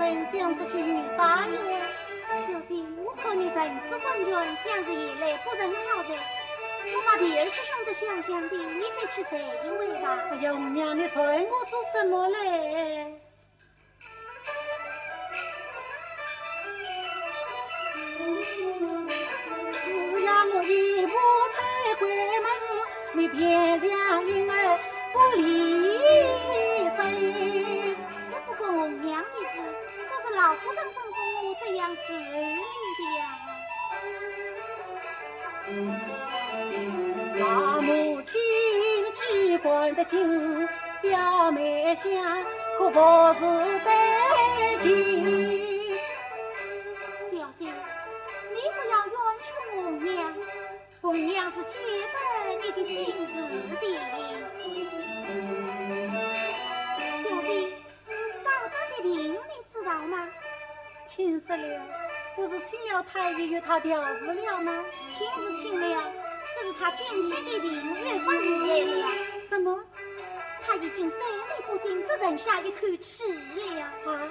人想出去与啥呀？小姐，我看你人之混乱，想日夜来不人好的。我把第二去想着想想的，你再去谁一回吧？哎呀，娘，你催我做什么嘞？这是老夫人吩咐我这样 xử 理的呀。大母亲只管得紧，表妹想可不是得劲。红娘是记得你的心事的，请死了，不是请了太医与他调治了吗？请是请了，只是他今天的病越发厉害了。什么？他已经三里不进，只剩下一口气了啊！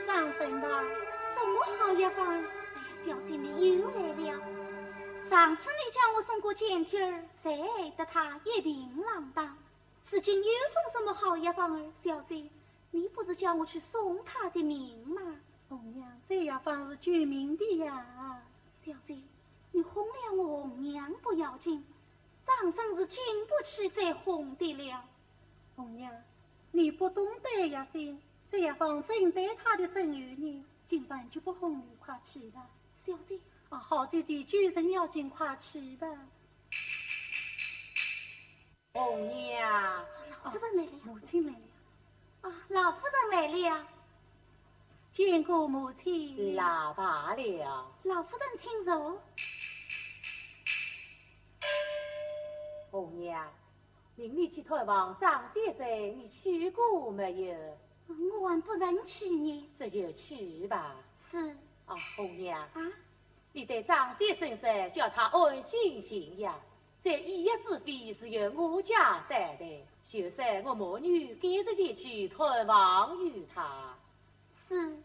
长生吧，什么好药方？哎呀，小姐你又来了！上次你叫我送过剑天儿，谁得他一平浪荡？如今又送什么好药方儿？小姐，你不是叫我去送他的命吗？红娘，这药方是救命的呀！小姐，你哄了我，红娘不要紧，掌生是经不起再哄的了。红娘，你不懂得呀性。这药方针对他的身孕呢，今晚就不哄你，快去吧。小姐，啊，好姐姐，救人要紧，快去吧。红娘，老夫人来了，母亲来了。啊，老夫人来了，见过母亲。老罢了，老夫人请坐。红娘，命你去探望张先生，你去过没有？我还不能去呢。这就去吧。是。啊，红娘。啊。你对张先生说，叫他安心行养，这一夜之费是由我家担的。就算我母女赶着前去探望于他，是。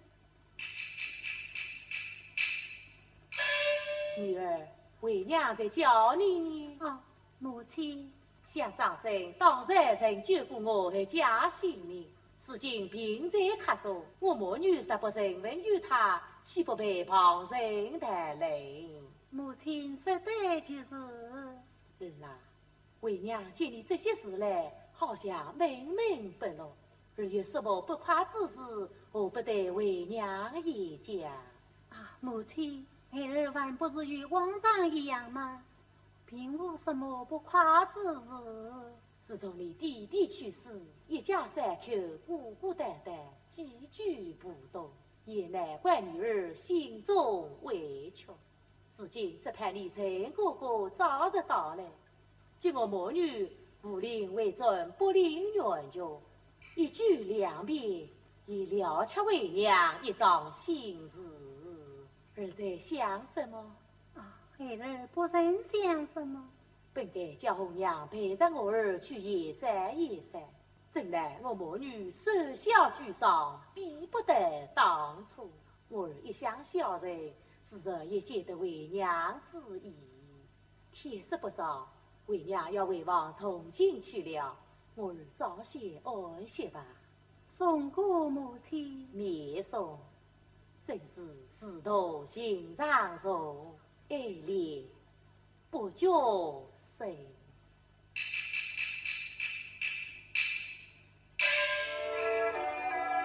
女儿，为娘在叫你呢。哦，母亲，想张生当然曾救过我和家性命，如今病在客中，我母女实不承问于他，岂不被旁人谈论？母亲说的就是。是啊，为娘见你这些事来。好像闷闷不乐，而有什么不快之事，我不得为娘言讲。啊，母亲，孩儿还不是与往常一样吗？并无什么不快之事。自从你弟弟去世，一家三口孤孤单单，寄居不动，也难怪女儿心中委屈。如今只盼你陈哥哥早日到来，叫我母女。不领为尊，不领冤屈，一句两便，已了却为娘一桩心事。儿在想什么？啊，孩儿不曾想什么。本该叫红娘陪着我儿去野山野山，怎奈我母女手小俱伤，比不得当初。我儿一向孝顺，自然也见得为娘之意。天色不早，为娘要回房从进去了，我儿早些安歇吧。送过母亲，灭送，真是仕途心上重，爱恋不觉谁。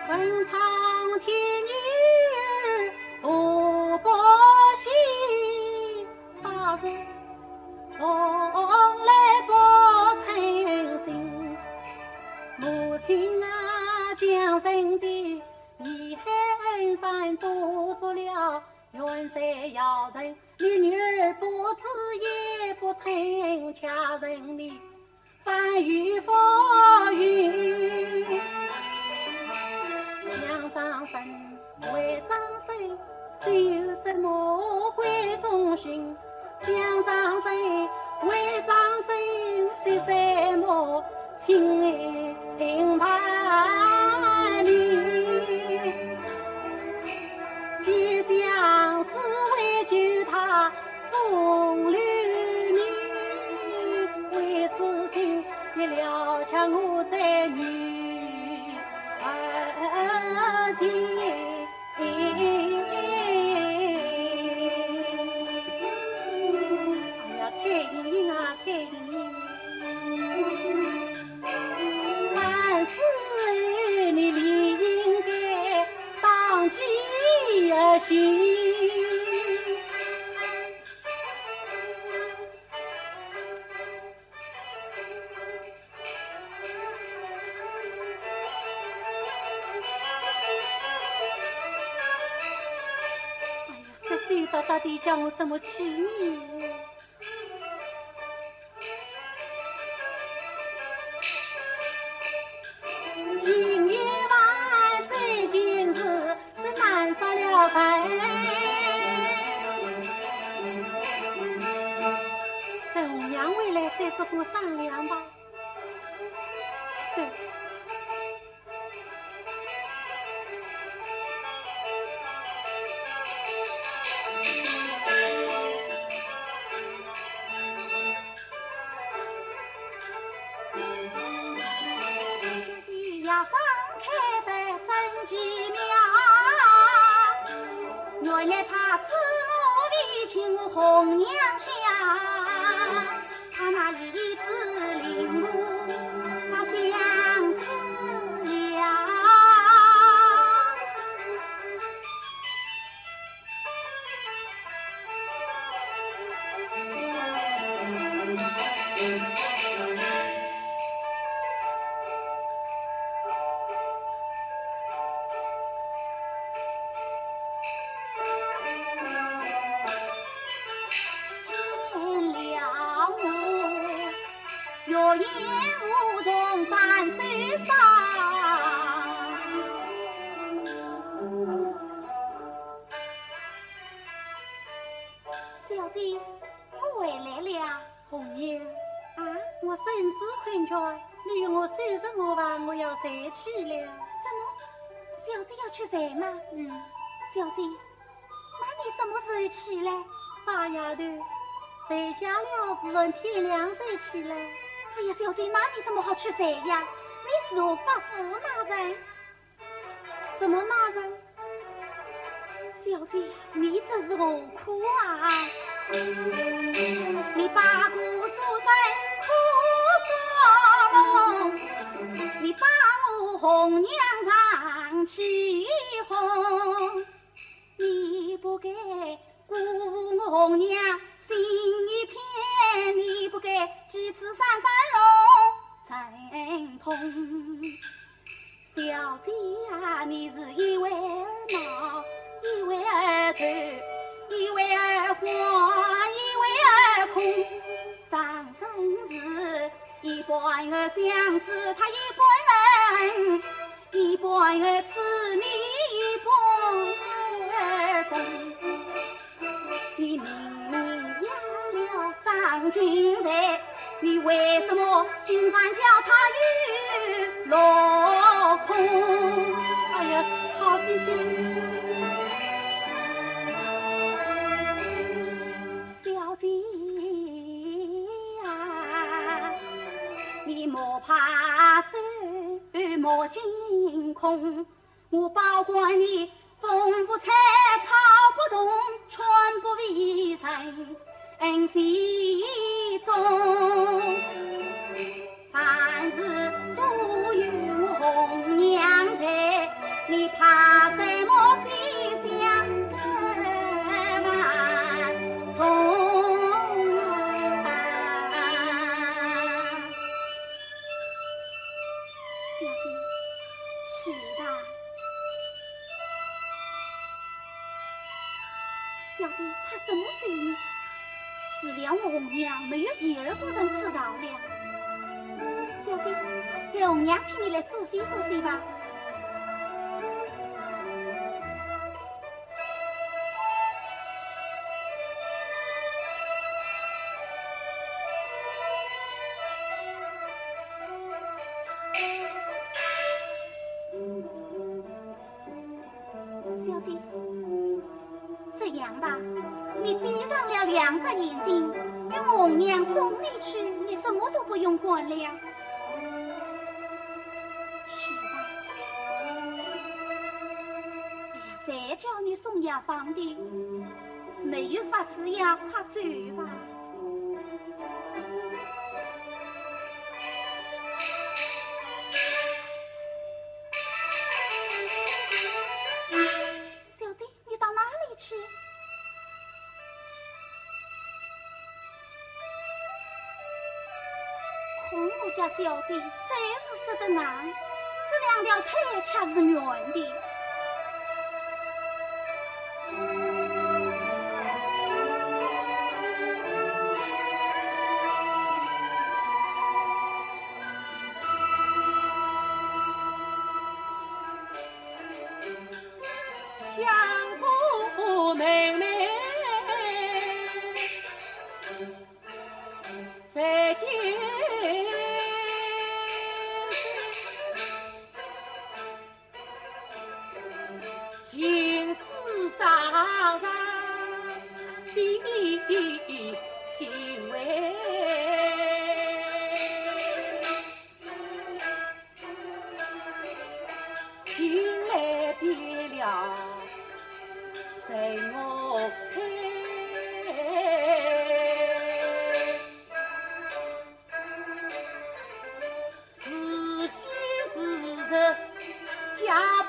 问苍天女不报喜，大人从来不称心。母亲啊，将生的你恨山多做了，远山遥人，你女儿不知也不曾恰人你翻雨风雨。张生为张生，修什么贵忠心？想张生为张生，修什么情爱心哎呀，这性格到底叫我怎么娶你？烟雾中翻水上，小姐，我回来了。红娘，啊，我身子困倦，你与我收拾我吧，我要睡去了。怎么，小姐要去睡吗？嗯，小姐，那你什么时候起来？大丫头，睡下了，自然天亮才起来。哎呀，小姐，哪里这么好去睡呀？你是何发何那人？什么那人？小姐，你这是何明明养了张俊才你为什么今晚叫他又落空。哎呀好弟弟小姐呀你莫怕手莫惊恐。我保管你风不采草不动，春不为人心中，凡事都有红娘在，你怕来梳洗梳洗吧。小姐，这样吧，你闭上了两只眼睛。让红娘送你去，你什么都不用管了。你送药方的，没有法子呀，快走吧你到哪里去我。家小弟真是识得难，这两条腿却是软的。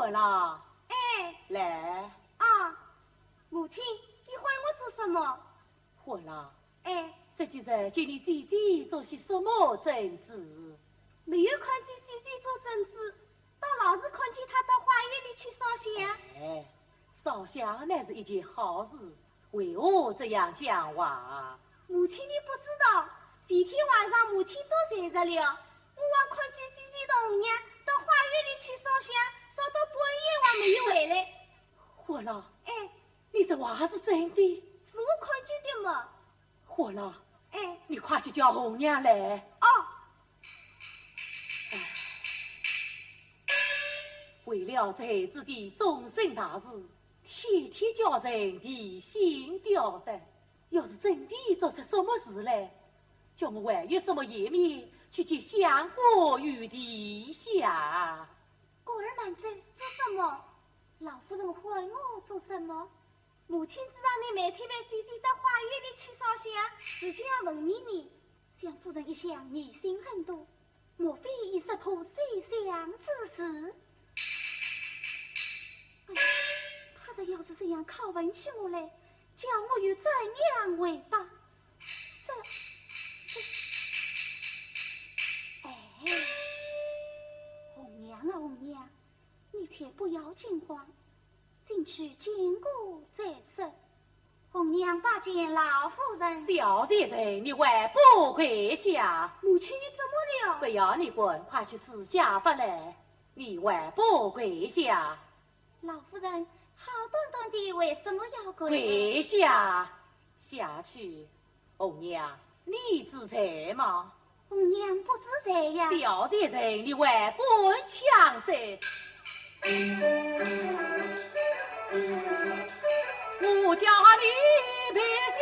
火了！哎，来啊！母亲，你唤我做什么？火了！哎，这几日叫你姐姐做些什么政治？没有看见姐姐做政治，倒老是看见她到花园里去烧香。哎，烧香乃是一件好事，为何这样讲话？母亲，你不知道，前天晚上母亲都睡着了，我还看见姐姐的红娘。到花园里去烧香，烧到半夜还没有回来。火了，哎，你这话是真的？是我看见的嘛。火了，哎，你快去叫红娘来。哦。为了这子的终身大事，天天叫人提心吊胆。要是真的做出什么事来，叫我还有什么颜面？去见相国与殿下。过儿满嘴，做什么？老夫人唤我做什么？母亲知道你每天陪姐姐到花园里去烧香，自就要问你你。相夫人一向疑心很多，莫非已识破西厢之事？他这要是这样拷问起我来，叫我又怎样回不要惊慌，进去见过再说。红娘拜见老夫人。小姐姐，你还不跪下？母亲，你怎么了？不要你管，快去自家发来。你还不跪下？老夫人，好端端的，为什么要跪？跪下，下去。红娘，你自在吗？红娘不自在呀。小姐姐，你还不强在？我叫你陪小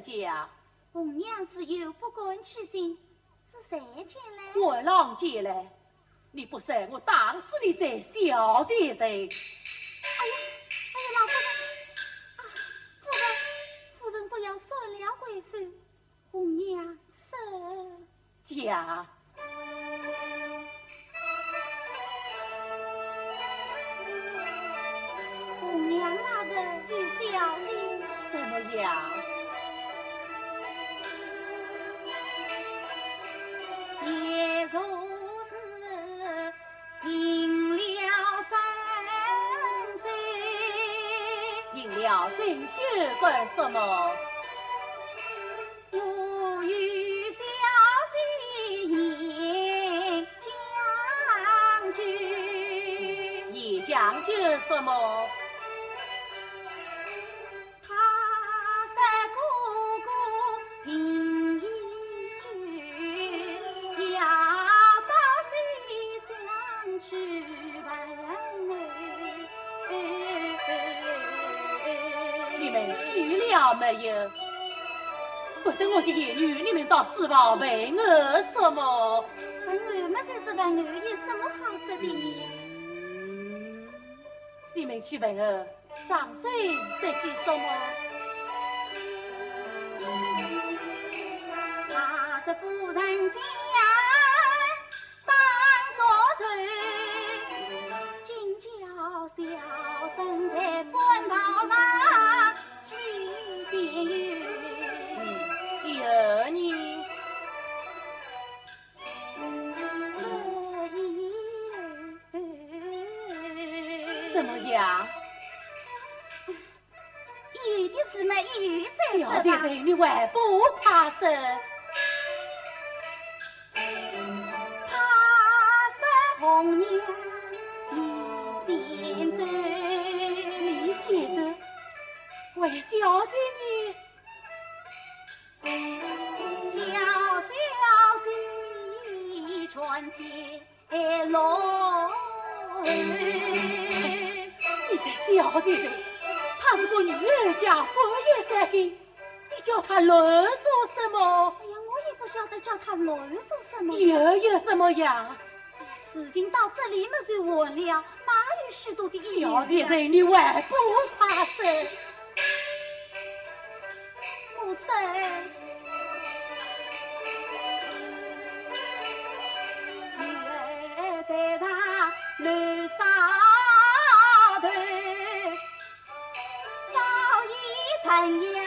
不识家？红娘子有不管其心，是谁前来？我郎前来，你不是我，打死你这小姐姐！哎呀，哎呀，老夫人，啊，夫人，夫人不要说了贵手，红娘是家。红娘那日与小姐怎么样？锦绣干什么？我与小姐言将军，言将军什么？没有，不等我的言语，你们到书房问我什么？问我们才是问我有什么好说的？你们去问我，上岁说些什么？他是夫人家在，你还不怕生？怕生红娘你先走，你先走，为小姐你。天落雨，你在小姐姐，她是个女儿家，不愿三更，你叫他乱做什么？哎呀，我也不晓得叫他乱做什么。又又怎么样？事情到这里么就完了，哪有许多的意小姐人，你还不怕生？不生。绿纱头，早已成样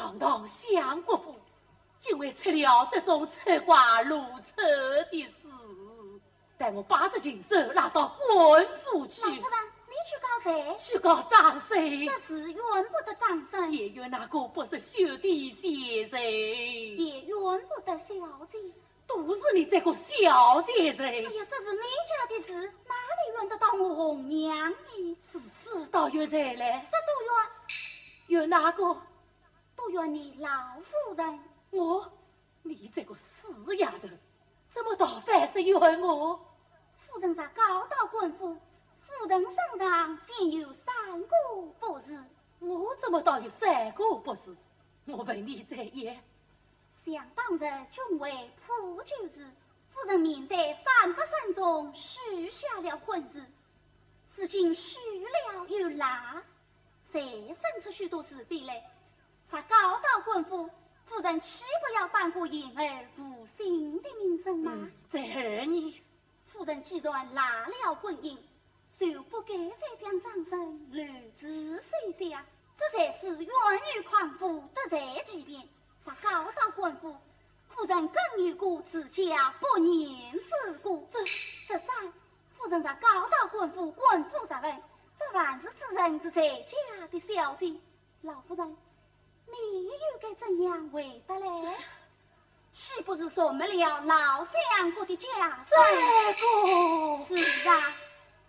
堂堂相国府，竟会出了这种出挂如丑的事。待我把这禽兽拉到官府去。老夫人，你去告谁？去告张生？这事怨不得张生，也怨那个不是兄弟姐人，也怨不得小姐。都是你这个小姐人。哎呀，这是你家的事，哪里怨得到我红娘呢？是知道有谁嘞？这都怨怨哪个？都怨你老夫人。我，你这个死丫头，怎么倒反是怨我？夫人在高道官府，夫人身上现有三个不是，我怎么倒有三个不是？我问你再言。想当日君为破旧时，夫人面对三百三中许下了婚事，如今许了又拉，再生出许多是非来，才告到官府，夫人岂不要当过言儿负心的名声吗？这儿呢。夫人既然拉了婚姻，就不该再将掌生留子水下，这才是冤狱狂夫得罪几遍，才高到官府。夫人更有过自家不念之过，这这三，夫人在告到官府，官府责问，这万是之人之在家的小姐，老夫人，你又该怎样回答嘞？岂不是说没了老相公的家三个？是啊，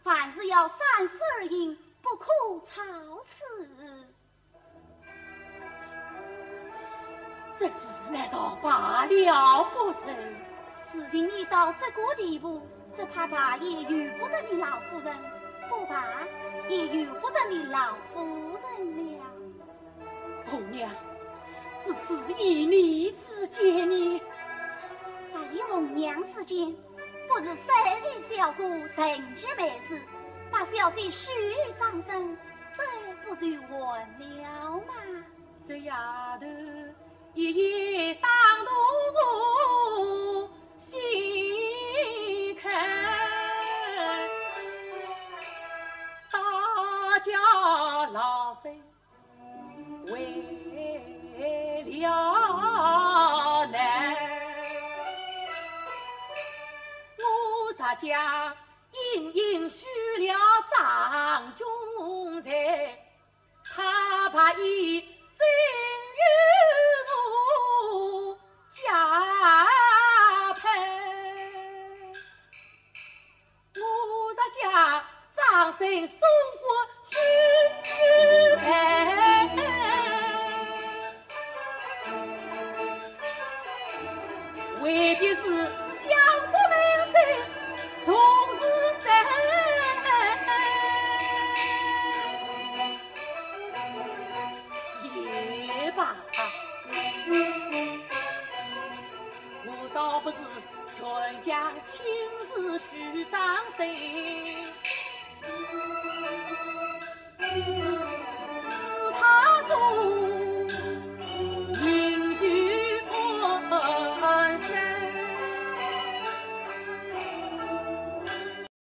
凡事要三思而行，不可操此。这事难道罢了不成？事情已到这个地步，只怕他也由不得你老夫人，不怕也由不得你老夫人了。红娘。是此一你之间呢？在红娘之间，不是三日小姑成结美事，把小姐许张生，这不就完了吗？这丫头一夜当奴家隐隐许了张君才，他把一真与我家配，我咱家张生送。see.